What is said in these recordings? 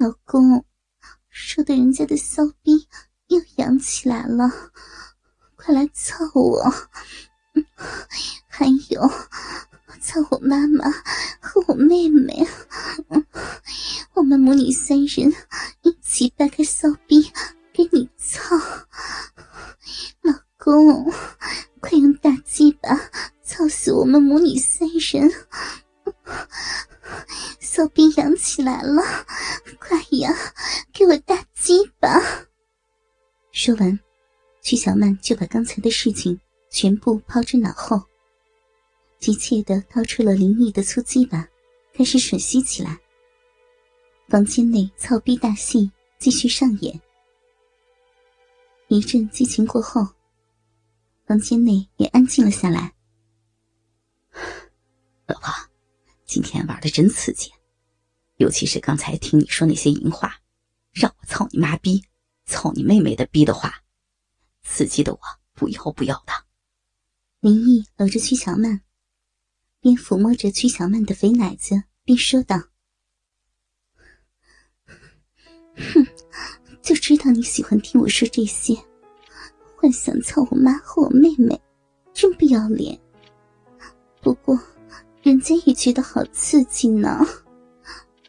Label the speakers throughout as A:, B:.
A: 老公，说的人家的骚逼又痒起来了，快来操我！还有，操我妈妈和我妹妹，我们母女三人一起掰开骚逼就把刚才的事情全部抛之脑后，急切的掏出了林毅的粗鸡巴，开始吮吸起来。房间内操逼大戏继续上演。一阵激情过后，房间内也安静了下来。
B: 老婆，今天玩的真刺激。尤其是刚才听你说那些淫话，让我操你妈逼，操你妹妹的逼的话，刺激的我不要不要的。
A: 林毅搂着曲小曼，边抚摸着曲小曼的肥奶子，边说道：“哼，就知道你喜欢听我说这些，幻想操我妈和我妹妹，真不要脸。不过，人家也觉得好刺激呢。”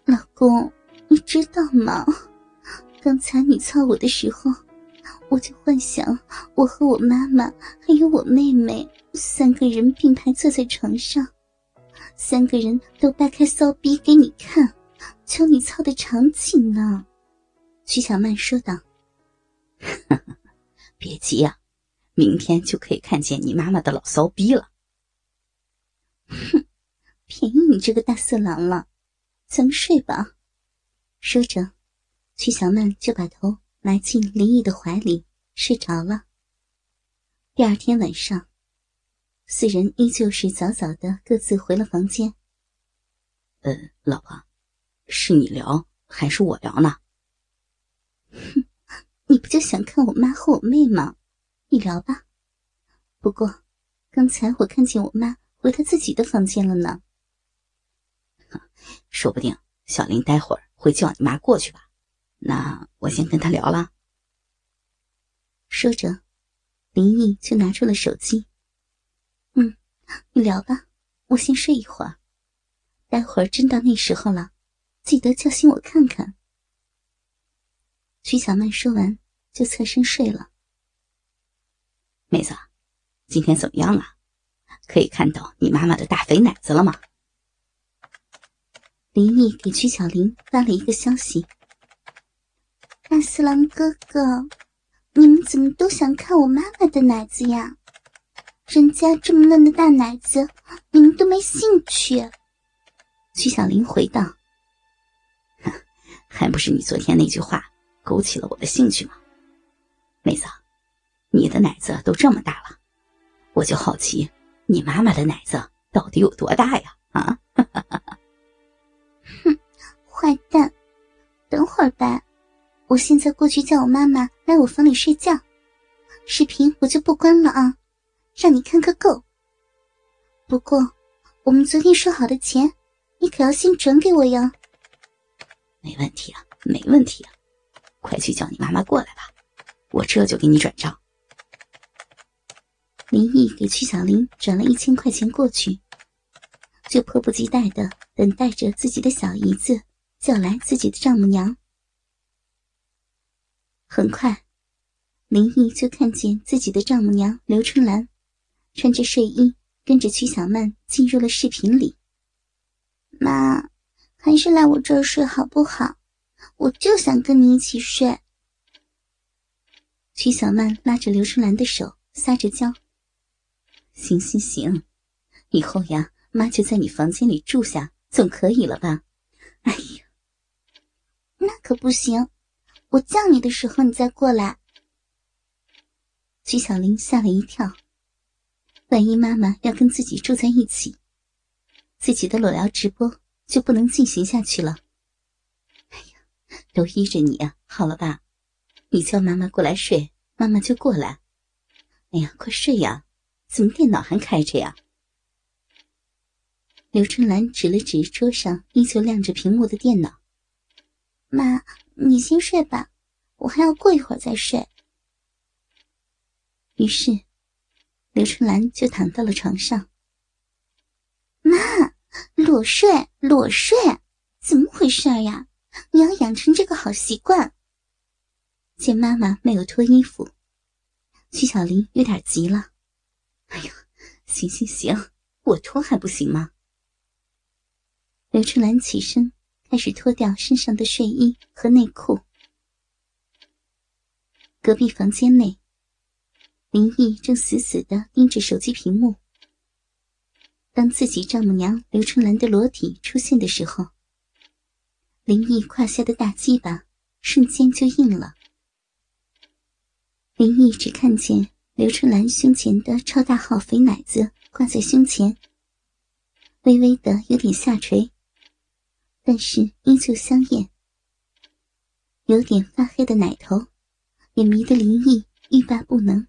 A: 老公，你知道吗？刚才你操我的时候，我就幻想我和我妈妈还有我妹妹三个人并排坐在床上，三个人都掰开骚逼给你看，求你操的场景呢。徐小曼说道：“
B: 别急啊，明天就可以看见你妈妈的老骚逼了。”
A: 哼，便宜你这个大色狼了。咱们睡吧。说着，曲小曼就把头埋进林毅的怀里，睡着了。第二天晚上，四人依旧是早早的各自回了房间。
B: 呃，老婆，是你聊还是我聊呢？
A: 哼，你不就想看我妈和我妹吗？你聊吧。不过，刚才我看见我妈回她自己的房间了呢。
B: 说不定小林待会儿会叫你妈过去吧，那我先跟他聊了。
A: 说着，林毅就拿出了手机。嗯，你聊吧，我先睡一会儿，待会儿真到那时候了，记得叫醒我看看。徐小曼说完，就侧身睡了。
B: 妹子，今天怎么样啊？可以看到你妈妈的大肥奶子了吗？
A: 林毅给曲小玲发了一个消息：“大四郎哥哥，你们怎么都想看我妈妈的奶子呀？人家这么嫩的大奶子，你们都没兴趣。”曲小玲回道：“
B: 还不是你昨天那句话勾起了我的兴趣吗？妹子，你的奶子都这么大了，我就好奇你妈妈的奶子到底有多大呀？啊！”
A: 哼，坏蛋！等会儿吧，我现在过去叫我妈妈来我房里睡觉。视频我就不关了啊，让你看个够。不过，我们昨天说好的钱，你可要先转给我哟。
B: 没问题啊，没问题啊，快去叫你妈妈过来吧，我这就给你转账。
A: 林毅给曲小玲转了一千块钱过去。就迫不及待的等待着自己的小姨子叫来自己的丈母娘。很快，林毅就看见自己的丈母娘刘春兰穿着睡衣，跟着曲小曼进入了视频里。妈，还是来我这儿睡好不好？我就想跟你一起睡。曲小曼拉着刘春兰的手，撒着娇：“
B: 行行行，以后呀。”妈就在你房间里住下，总可以了吧？哎呀，
A: 那可不行！我叫你的时候你再过来。曲小玲吓了一跳，万一妈妈要跟自己住在一起，自己的裸聊直播就不能进行下去了。
B: 哎呀，都依着你呀，好了吧？你叫妈妈过来睡，妈妈就过来。哎呀，快睡呀！怎么电脑还开着呀？
A: 刘春兰指了指桌上依旧亮着屏幕的电脑，妈，你先睡吧，我还要过一会儿再睡。
B: 于是，刘春兰就躺到了床上。
A: 妈，裸睡，裸睡，怎么回事呀？你要养成这个好习惯。
B: 见妈妈没有脱衣服，曲小林有点急了。哎呀，行行行，我脱还不行吗？刘春兰起身，开始脱掉身上的睡衣和内裤。隔壁房间内，林毅正死死的盯着手机屏幕。当自己丈母娘刘春兰的裸体出现的时候，林毅胯下的大鸡巴瞬间就硬了。林毅只看见刘春兰胸前的超大号肥奶子挂在胸前，微微的有点下垂。但是依旧香艳，有点发黑的奶头也迷得林毅欲罢不能。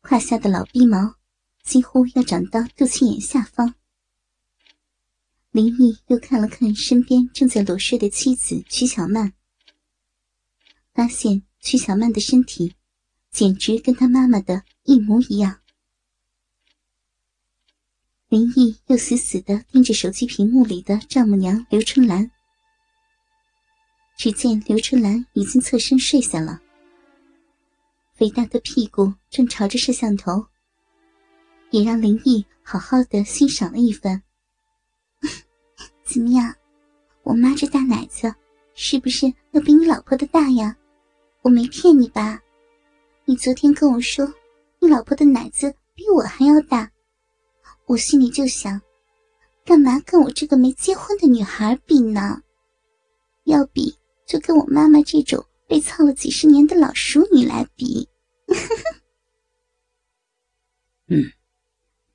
B: 胯下的老逼毛几乎要长到肚脐眼下方。林毅又看了看身边正在裸睡的妻子曲小曼，发现曲小曼的身体简直跟他妈妈的一模一样。林毅又死死的盯着手机屏幕里的丈母娘刘春兰。只见刘春兰已经侧身睡下了，肥大的屁股正朝着摄像头，也让林毅好好的欣赏了一番。
A: 怎么样，我妈这大奶子是不是要比你老婆的大呀？我没骗你吧？你昨天跟我说，你老婆的奶子比我还要大。我心里就想，干嘛跟我这个没结婚的女孩比呢？要比就跟我妈妈这种被操了几十年的老熟女来比。
B: 嗯，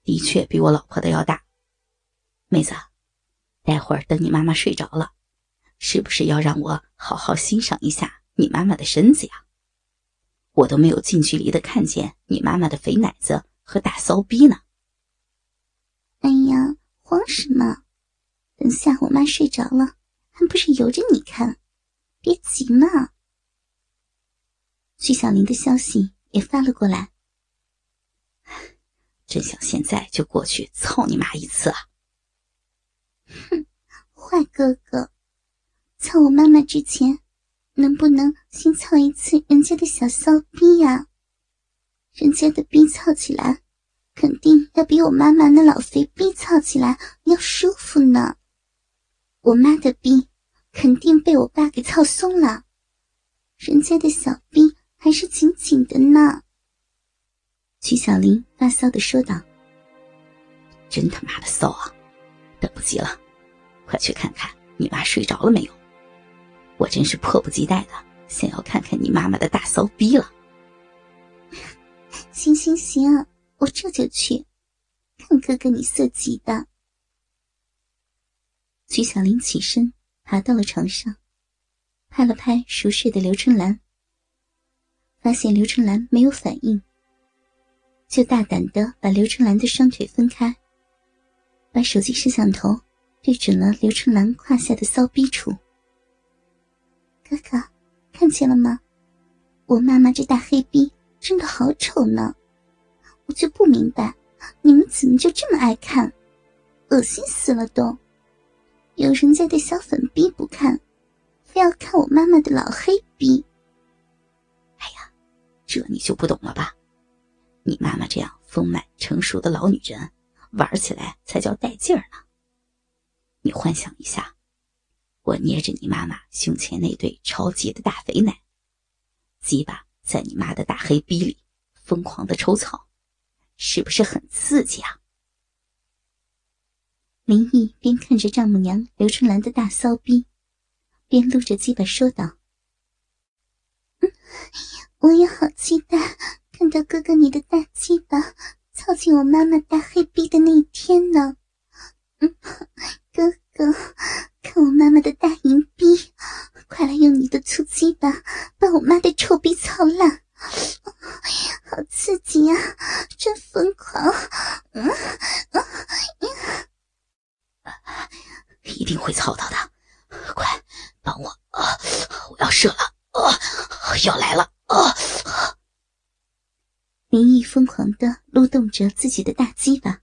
B: 的确比我老婆的要大。妹子，待会儿等你妈妈睡着了，是不是要让我好好欣赏一下你妈妈的身子呀？我都没有近距离的看见你妈妈的肥奶子和大骚逼呢。
A: 哎呀，慌什么？等下我妈睡着了，还不是由着你看？别急嘛。
B: 徐小林的消息也发了过来，真想现在就过去操你妈一次啊！
A: 哼，坏哥哥，操我妈妈之前，能不能先操一次人家的小骚逼呀？人家的逼操起来。肯定要比我妈妈那老肥逼操起来要舒服呢。我妈的逼肯定被我爸给操松了，人家的小逼还是紧紧的呢。
B: 曲小玲发骚的说道：“真他妈的骚啊！等不及了，快去看看你妈睡着了没有？我真是迫不及待的想要看看你妈妈的大骚逼了。”
A: 行行行。我这就去，看哥哥你色急的。
B: 曲小玲起身，爬到了床上，拍了拍熟睡的刘春兰，发现刘春兰没有反应，就大胆的把刘春兰的双腿分开，把手机摄像头对准了刘春兰胯下的骚逼处。
A: 哥哥，看见了吗？我妈妈这大黑逼真的好丑呢。我就不明白，你们怎么就这么爱看，恶心死了都！有人家的小粉逼不看，非要看我妈妈的老黑逼。
B: 哎呀，这你就不懂了吧？你妈妈这样丰满成熟的老女人，玩起来才叫带劲儿呢。你幻想一下，我捏着你妈妈胸前那对超级的大肥奶，鸡巴在你妈的大黑逼里疯狂的抽草。是不是很刺激啊？林毅边看着丈母娘刘春兰的大骚逼，边撸着鸡巴说道：“
A: 嗯，我也好期待看到哥哥你的大鸡巴操进我妈妈大黑逼的那一天呢。嗯，哥哥，看我妈妈的大银逼，快来用你的粗鸡巴把我妈的臭逼操烂！”好刺激呀，真疯狂！嗯嗯
B: 一定会操到的，快帮我我要射了，啊，要来了，啊！
A: 林毅疯狂的撸动着自己的大鸡巴，